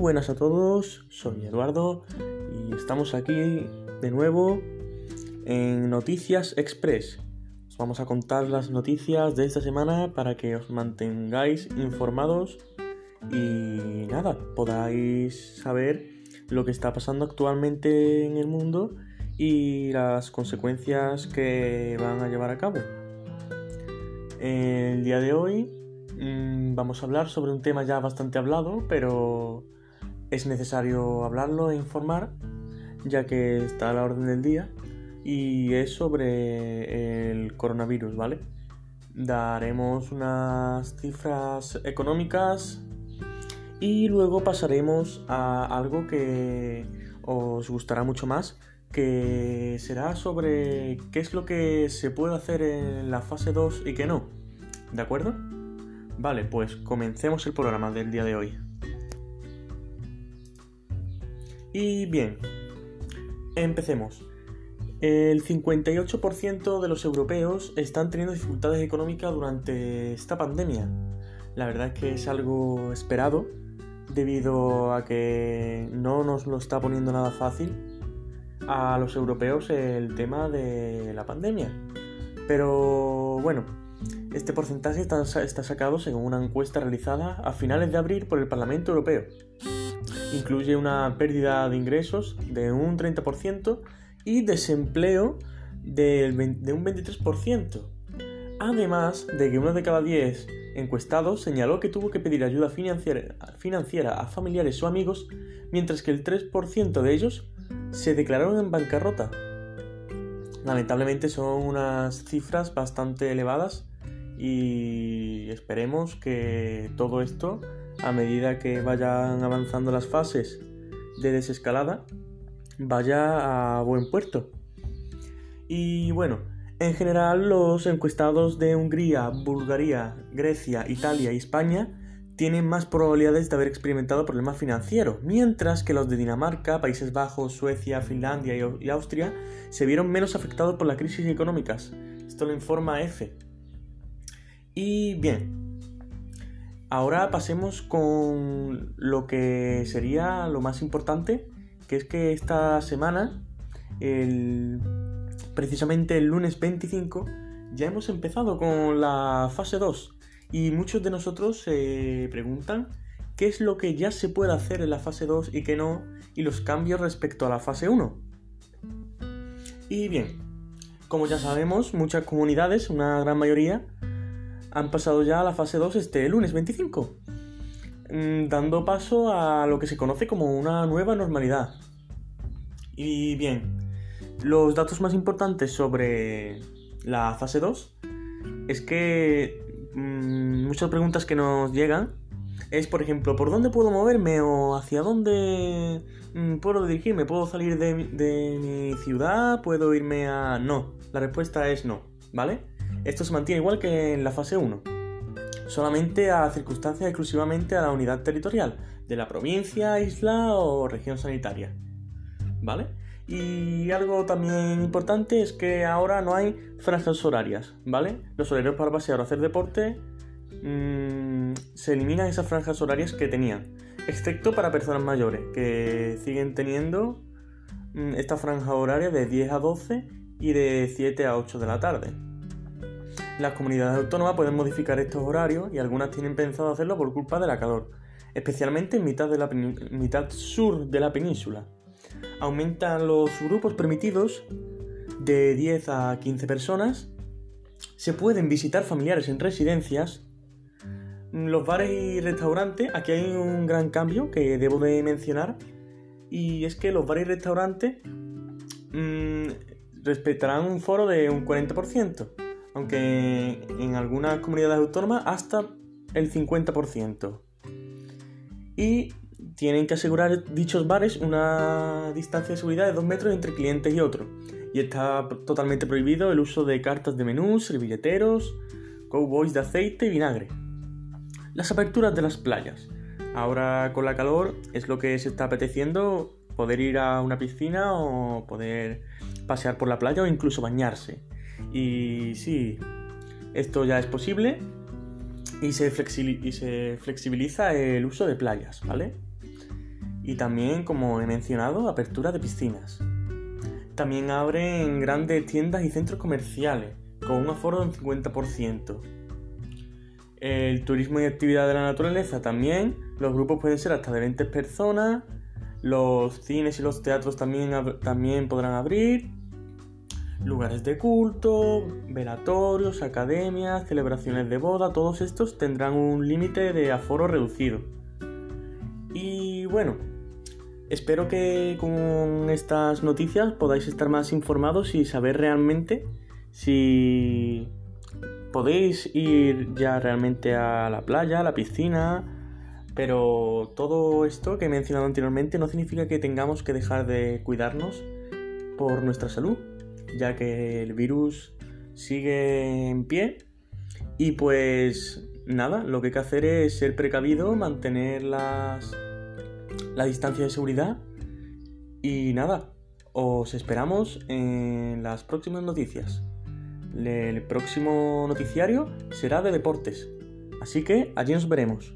buenas a todos, soy Eduardo y estamos aquí de nuevo en Noticias Express. Os vamos a contar las noticias de esta semana para que os mantengáis informados y nada, podáis saber lo que está pasando actualmente en el mundo y las consecuencias que van a llevar a cabo. El día de hoy Mm, vamos a hablar sobre un tema ya bastante hablado, pero es necesario hablarlo e informar, ya que está a la orden del día, y es sobre el coronavirus, ¿vale? Daremos unas cifras económicas y luego pasaremos a algo que os gustará mucho más, que será sobre qué es lo que se puede hacer en la fase 2 y qué no. ¿De acuerdo? Vale, pues comencemos el programa del día de hoy. Y bien, empecemos. El 58% de los europeos están teniendo dificultades económicas durante esta pandemia. La verdad es que es algo esperado debido a que no nos lo está poniendo nada fácil a los europeos el tema de la pandemia. Pero bueno, este porcentaje está, sacado según una encuesta realizada a finales de abril por el Parlamento Europeo. Incluye una pérdida de ingresos de un 30% y desempleo de un 23%. Además de que uno de cada 10 encuestados señaló que tuvo que pedir ayuda financiera a familiares o amigos, mientras que el 3% de ellos se declararon en bancarrota. Lamentablemente son unas cifras bastante elevadas y esperemos que todo esto, a medida que vayan avanzando las fases de desescalada, vaya a buen puerto. Y bueno, en general los encuestados de Hungría, Bulgaria, Grecia, Italia y España tienen más probabilidades de haber experimentado problemas financieros, mientras que los de Dinamarca, Países Bajos, Suecia, Finlandia y Austria se vieron menos afectados por las crisis económicas. Esto lo informa EFE. Y bien, ahora pasemos con lo que sería lo más importante, que es que esta semana, precisamente el lunes 25, ya hemos empezado con la fase 2 y muchos de nosotros se preguntan qué es lo que ya se puede hacer en la fase 2 y qué no, y los cambios respecto a la fase 1. Y bien, como ya sabemos, muchas comunidades, una gran mayoría, han pasado ya a la fase 2 este lunes 25, mm, dando paso a lo que se conoce como una nueva normalidad. Y bien, los datos más importantes sobre la fase 2 es que mm, muchas preguntas que nos llegan es, por ejemplo, ¿por dónde puedo moverme o hacia dónde mm, puedo dirigirme? ¿Puedo salir de, de mi ciudad? ¿Puedo irme a...? No, la respuesta es no, ¿vale? Esto se mantiene igual que en la fase 1, solamente a circunstancias exclusivamente a la unidad territorial de la provincia, isla o región sanitaria. ¿Vale? Y algo también importante es que ahora no hay franjas horarias, ¿vale? Los horarios para pasear o hacer deporte mmm, se eliminan esas franjas horarias que tenían, excepto para personas mayores, que siguen teniendo mm, esta franja horaria de 10 a 12 y de 7 a 8 de la tarde. Las comunidades autónomas pueden modificar estos horarios y algunas tienen pensado hacerlo por culpa de la calor, especialmente en mitad, mitad sur de la península. Aumentan los grupos permitidos de 10 a 15 personas. Se pueden visitar familiares en residencias. Los bares y restaurantes, aquí hay un gran cambio que debo de mencionar. Y es que los bares y restaurantes mm, respetarán un foro de un 40% aunque en algunas comunidades autónomas hasta el 50%. Y tienen que asegurar dichos bares una distancia de seguridad de 2 metros entre clientes y otros. Y está totalmente prohibido el uso de cartas de menú, servilleteros, cowboys de aceite y vinagre. Las aperturas de las playas. Ahora con la calor es lo que se está apeteciendo poder ir a una piscina o poder pasear por la playa o incluso bañarse. Y sí, esto ya es posible y se, flexibiliza el uso de playas, ¿vale? Y también, como he mencionado, apertura de piscinas. También abren grandes tiendas y centros comerciales, con un aforo del 50%. El turismo y actividad de la naturaleza también. Los grupos pueden ser hasta de 20 personas. Los cines y los teatros también, también podrán abrir. Lugares de culto, velatorios, academias, celebraciones de boda, todos estos tendrán un límite de aforo reducido. Y bueno, espero que con estas noticias podáis estar más informados y saber realmente si podéis ir ya realmente a la playa, a la piscina, pero todo esto que he mencionado anteriormente no significa que tengamos que dejar de cuidarnos por nuestra salud ya que el virus sigue en pie. Y pues nada, lo que hay que hacer es ser precavido, mantener las, la distancia de seguridad. Y nada, os esperamos en las próximas noticias. El próximo noticiario será de deportes. Así que allí nos veremos.